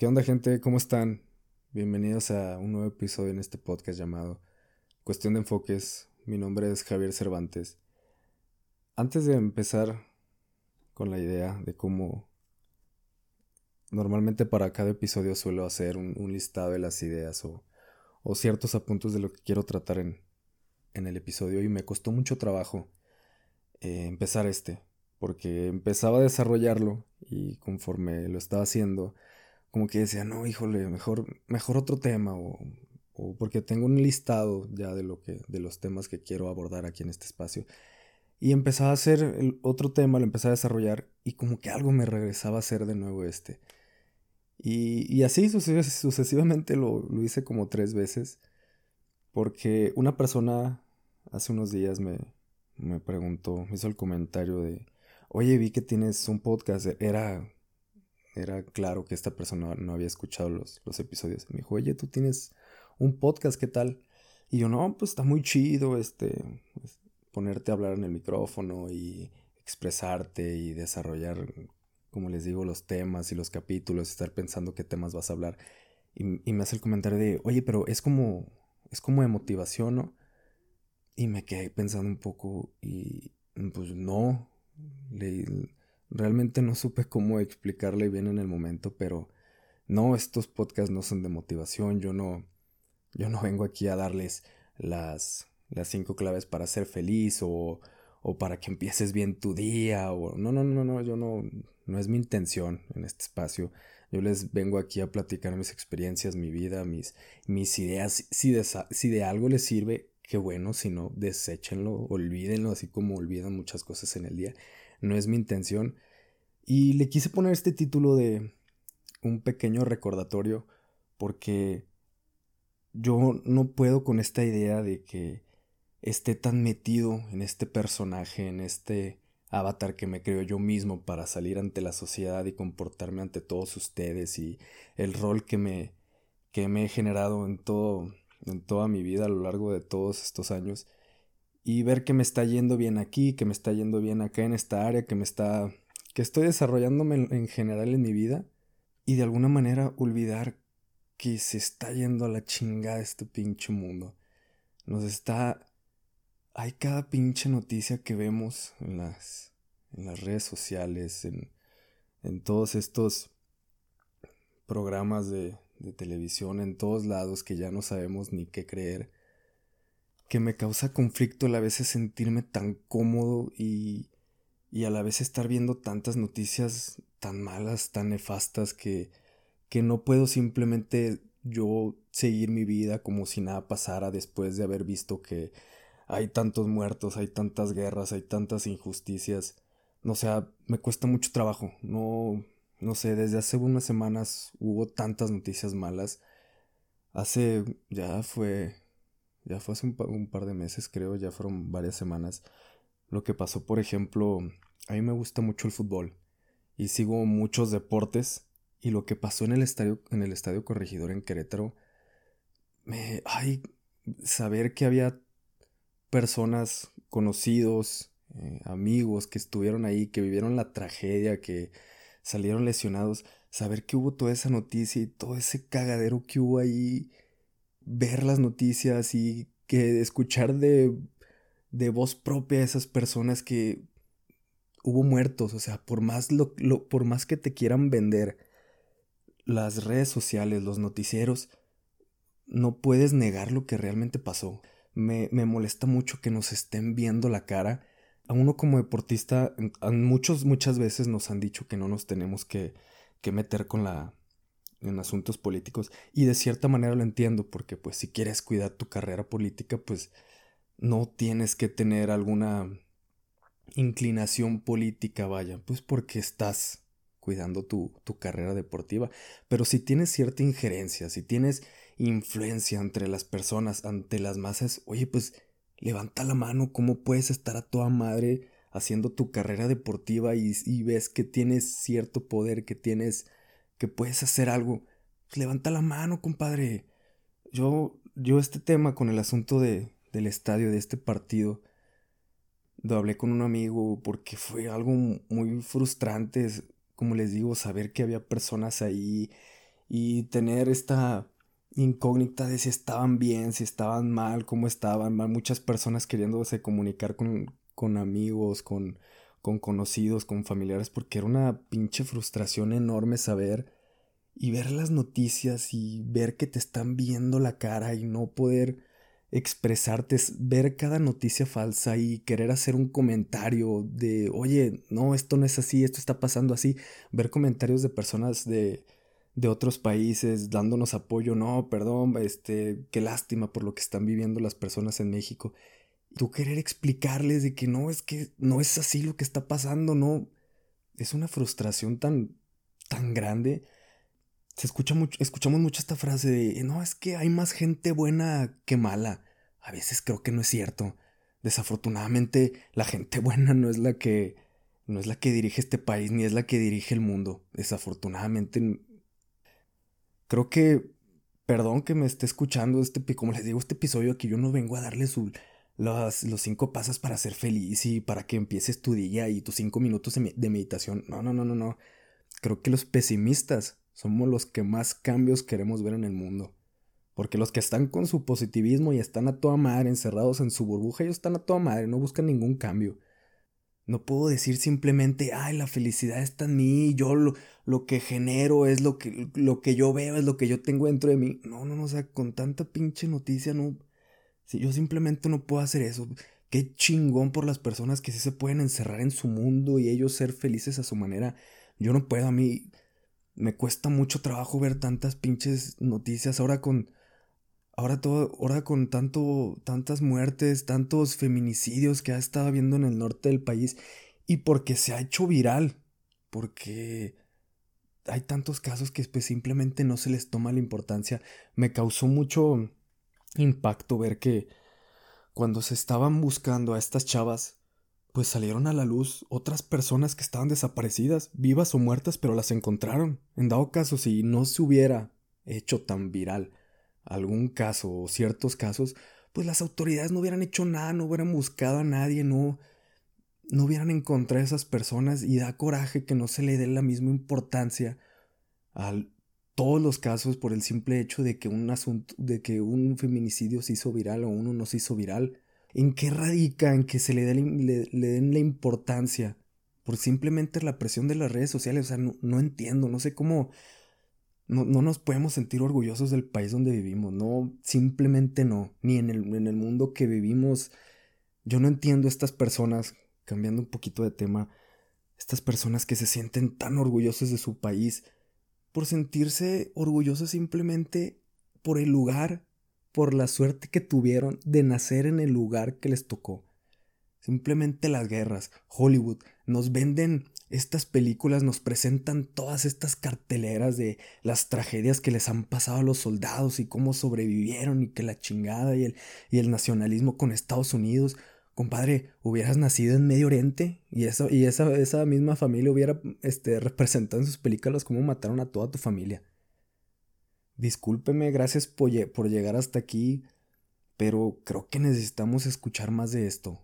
¿Qué onda gente? ¿Cómo están? Bienvenidos a un nuevo episodio en este podcast llamado Cuestión de Enfoques. Mi nombre es Javier Cervantes. Antes de empezar con la idea de cómo normalmente para cada episodio suelo hacer un, listado de las ideas o, ciertos apuntes de lo que quiero tratar en, el episodio y me costó mucho trabajo eh, empezar este porque empezaba a desarrollarlo y conforme lo estaba haciendo como que decía, no, híjole, mejor, mejor otro tema o, o, porque tengo un listado ya de, lo que, de los temas que quiero abordar aquí en este espacio. Y empezaba a hacer el otro tema, lo empecé a desarrollar y como que algo me regresaba a hacer de nuevo este. Y, y así sucesivamente lo, lo, hice como tres veces. Porque una persona hace unos días me, me preguntó, me hizo el comentario de, oye, vi que tienes un podcast. Era era claro que esta persona no había escuchado los, episodios. Me dijo, oye, tú tienes un podcast, ¿qué tal? Y yo, no, pues está muy chido, este, pues, ponerte a hablar en el micrófono y expresarte y desarrollar, como les digo, los temas y los capítulos, estar pensando qué temas vas a hablar. Y, y me hace el comentario de, oye, pero es como, es como de motivación, ¿no? Y me quedé pensando un poco y, pues no, le, Realmente no supe cómo explicarle bien en el momento, pero no, estos podcasts no son de motivación, yo no, yo no vengo aquí a darles las, las cinco claves para ser feliz o, o para que empieces bien tu día o no, no, no, no, yo no, no es mi intención en este espacio. Yo les vengo aquí a platicar mis experiencias, mi vida, mis, mis ideas. Si de, si de algo les sirve, qué bueno, si no, deséchenlo, olvídenlo, así como olvidan muchas cosas en el día no es mi intención. Y le quise poner este título de un pequeño recordatorio porque yo no puedo con esta idea de que esté tan metido en este personaje, en este avatar que me creo yo mismo para salir ante la sociedad y comportarme ante todos ustedes y el rol que me que me he generado en todo en toda mi vida a lo largo de todos estos años y ver que me está yendo bien aquí, que me está yendo bien acá en esta área, que me está que estoy desarrollándome en, general en mi vida y de alguna manera olvidar que se está yendo a la chingada este pinche mundo. Nos está hay cada pinche noticia que vemos en las en las redes sociales, en en todos estos programas de, de televisión en todos lados que ya no sabemos ni qué creer que me causa conflicto a la vez sentirme tan cómodo y, y a la vez estar viendo tantas noticias tan malas, tan nefastas que, que no puedo simplemente yo seguir mi vida como si nada pasara después de haber visto que hay tantos muertos, hay tantas guerras, hay tantas injusticias. No sea, me cuesta mucho trabajo. No, no sé, desde hace unas semanas hubo tantas noticias malas. Hace, ya fue ya fue hace un, par de meses, creo, ya fueron varias semanas. Lo que pasó, por ejemplo, a mí me gusta mucho el fútbol y sigo muchos deportes y lo que pasó en el estadio, en el estadio Corregidor en Querétaro, me, ay, saber que había personas conocidos, eh, amigos que estuvieron ahí, que vivieron la tragedia, que salieron lesionados, saber que hubo toda esa noticia y todo ese cagadero que hubo ahí ver las noticias y que escuchar de, de voz propia a esas personas que hubo muertos, o sea, por más, lo, por más que te quieran vender las redes sociales, los noticieros, no puedes negar lo que realmente pasó. Me, me molesta mucho que nos estén viendo la cara. A uno como deportista, muchos, muchas veces nos han dicho que no nos tenemos que, que meter con la, en asuntos políticos y de cierta manera lo entiendo porque pues si quieres cuidar tu carrera política pues no tienes que tener alguna inclinación política vaya pues porque estás cuidando tu, tu carrera deportiva. Pero si tienes cierta injerencia si tienes influencia entre las personas ante las masas oye pues levanta la mano cómo puedes estar a toda madre haciendo tu carrera deportiva y, y ves que tienes cierto poder que tienes que puedes hacer algo, pues levanta la mano, compadre. Yo, yo este tema con el asunto de, del estadio, de este partido, lo hablé con un amigo porque fue algo muy frustrante, como les digo, saber que había personas ahí y tener esta incógnita de si estaban bien, si estaban mal, cómo estaban, muchas personas queriéndose comunicar con, con amigos, con, con conocidos, con familiares, porque era una pinche frustración enorme saber y ver las noticias y ver que te están viendo la cara y no poder expresarte, ver cada noticia falsa y querer hacer un comentario de, oye, no, esto no es así, esto está pasando así, ver comentarios de personas de, de otros países dándonos apoyo, no, perdón, este, qué lástima por lo que están viviendo las personas en México. Tú querer explicarles de que no, es que no es así lo que está pasando, no. Es una frustración tan, tan grande. Se escucha mucho, escuchamos mucho esta frase de, no, es que hay más gente buena que mala. A veces creo que no es cierto. Desafortunadamente, la gente buena no es la que, no es la que dirige este país, ni es la que dirige el mundo. Desafortunadamente, creo que, perdón que me esté escuchando, este, como les digo, este episodio aquí yo no vengo a darle los, los cinco pasos para ser feliz y para que empieces tu día y tus cinco minutos de meditación. No, no, no, no, no. Creo que los pesimistas somos los que más cambios queremos ver en el mundo. Porque los que están con su positivismo y están a toda madre encerrados en su burbuja, ellos están a toda madre, no buscan ningún cambio. No puedo decir simplemente, ay, la felicidad está en mí, yo lo, lo, que genero es lo que, lo que yo veo, es lo que yo tengo dentro de mí. No, no, no, o sea, con tanta pinche noticia, no. Yo simplemente no puedo hacer eso. Qué chingón por las personas que sí se pueden encerrar en su mundo y ellos ser felices a su manera. Yo no puedo, a mí me cuesta mucho trabajo ver tantas pinches noticias ahora con ahora todo, ahora con tanto, tantas muertes, tantos feminicidios que ha estado viendo en el norte del país y porque se ha hecho viral, porque hay tantos casos que pues, simplemente no se les toma la importancia. Me causó mucho impacto ver que cuando se estaban buscando a estas chavas, pues salieron a la luz otras personas que estaban desaparecidas, vivas o muertas, pero las encontraron. En dado caso, si no se hubiera hecho tan viral algún caso o ciertos casos, pues las autoridades no hubieran hecho nada, no hubieran buscado a nadie, no, no hubieran encontrado a esas personas y da coraje que no se le dé la misma importancia a todos los casos por el simple hecho de que un asunto, de que un feminicidio se hizo viral o uno no se hizo viral. ¿En qué radica en que se le, le, den la importancia? Por simplemente la presión de las redes sociales. O sea, no, no entiendo, no sé cómo no, nos podemos sentir orgullosos del país donde vivimos, no, simplemente no, ni en el, en el mundo que vivimos. Yo no entiendo estas personas, cambiando un poquito de tema, estas personas que se sienten tan orgullosos de su país por sentirse orgullosos simplemente por el lugar, por la suerte que tuvieron de nacer en el lugar que les tocó. Simplemente las guerras, Hollywood, nos venden estas películas nos presentan todas estas carteleras de las tragedias que les han pasado a los soldados y cómo sobrevivieron y que la chingada y el, y el nacionalismo con Estados Unidos. Compadre, hubieras nacido en Medio Oriente y, eso, y esa, esa misma familia hubiera este, representado en sus películas cómo mataron a toda tu familia. Discúlpeme, gracias por, por llegar hasta aquí, pero creo que necesitamos escuchar más de esto.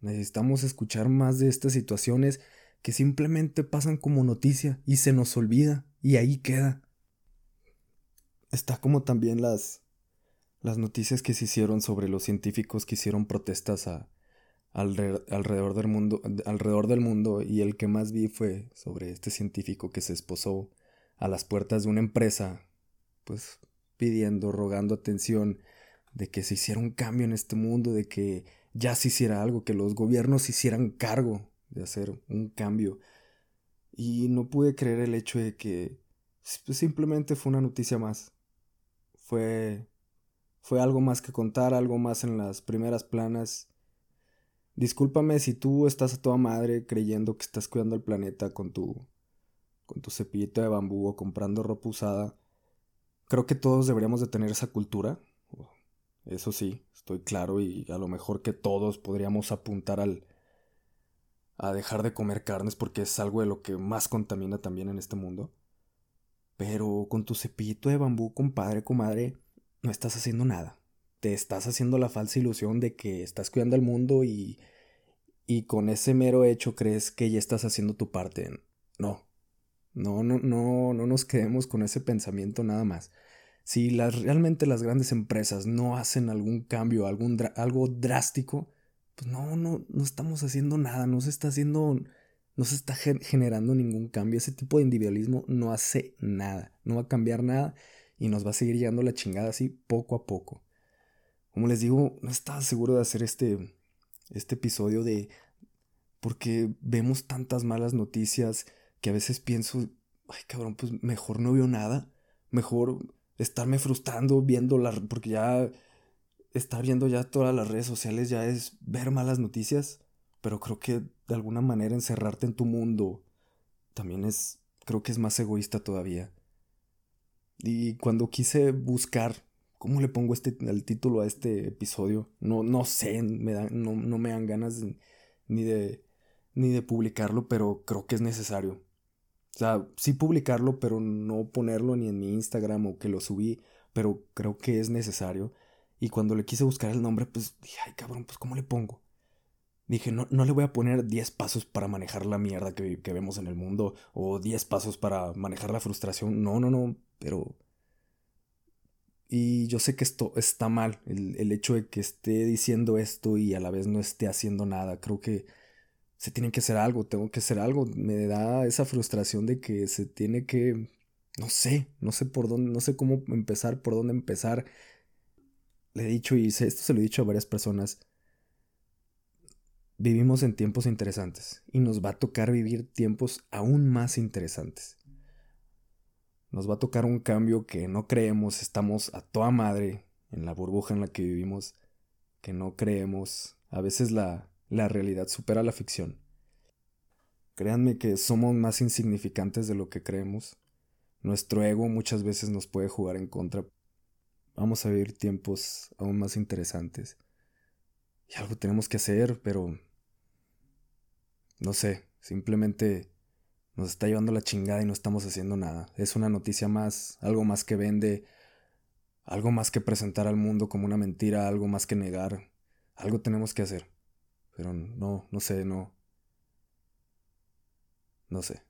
Necesitamos escuchar más de estas situaciones que simplemente pasan como noticia y se nos olvida y ahí queda. Está como también las, las noticias que se hicieron sobre los científicos que hicieron protestas a, alrededor, del mundo, alrededor del mundo y el que más vi fue sobre este científico que se esposó a las puertas de una empresa, pues pidiendo, rogando atención de que se hiciera un cambio en este mundo, de que ya se hiciera algo, que los gobiernos hicieran cargo de hacer un cambio. Y no pude creer el hecho de que simplemente fue una noticia más. Fue, fue algo más que contar, algo más en las primeras planas. Discúlpame si tú estás a toda madre creyendo que estás cuidando el planeta con tu, con tu cepillito de bambú o comprando ropa usada. Creo que todos deberíamos de tener esa cultura. Eso sí, estoy claro y a lo mejor que todos podríamos apuntar al, a dejar de comer carnes porque es algo de lo que más contamina también en este mundo. Pero con tu cepillito de bambú, compadre, comadre, no estás haciendo nada. Te estás haciendo la falsa ilusión de que estás cuidando al mundo y, y con ese mero hecho crees que ya estás haciendo tu parte. No, No, no, no, no nos quedemos con ese pensamiento nada más. Si las, realmente las grandes empresas no hacen algún cambio, algún algo drástico, pues no, no, no estamos haciendo nada, no se está haciendo, no se está generando ningún cambio. Ese tipo de individualismo no hace nada, no va a cambiar nada y nos va a seguir llegando la chingada así poco a poco. Como les digo, no estaba seguro de hacer este, este episodio de... porque vemos tantas malas noticias que a veces pienso, ay cabrón, pues mejor no veo nada, mejor estarme frustrando viendo las... porque ya estar viendo ya todas las redes sociales ya es ver malas noticias, pero creo que de alguna manera encerrarte en tu mundo también es, creo que es más egoísta todavía. Y cuando quise buscar cómo le pongo este, el título a este episodio, no, no sé, me no, no, me dan ganas ni, de, ni de publicarlo, pero creo que es necesario. O sea, sí publicarlo, pero no ponerlo ni en mi Instagram o que lo subí, pero creo que es necesario. Y cuando le quise buscar el nombre, pues dije, ay cabrón, pues ¿cómo le pongo? Dije, no, no le voy a poner 10 pasos para manejar la mierda que, que vemos en el mundo o 10 pasos para manejar la frustración. No, no, no, pero... Y yo sé que esto está mal, el, el, hecho de que esté diciendo esto y a la vez no esté haciendo nada. Creo que se tiene que hacer algo, tengo que hacer algo. Me da esa frustración de que se tiene que... No sé, no sé por dónde, no sé cómo empezar, por dónde empezar. Le he dicho y esto se lo he dicho a varias personas. Vivimos en tiempos interesantes y nos va a tocar vivir tiempos aún más interesantes. Nos va a tocar un cambio que no creemos, estamos a toda madre en la burbuja en la que vivimos, que no creemos. A veces la, la realidad supera la ficción. Créanme que somos más insignificantes de lo que creemos. Nuestro ego muchas veces nos puede jugar en contra. Vamos a vivir tiempos aún más interesantes. Y algo tenemos que hacer, pero... No sé, simplemente nos está llevando la chingada y no estamos haciendo nada. Es una noticia más, algo más que vende, algo más que presentar al mundo como una mentira, algo más que negar. Algo tenemos que hacer. Pero no, no sé, no. No sé.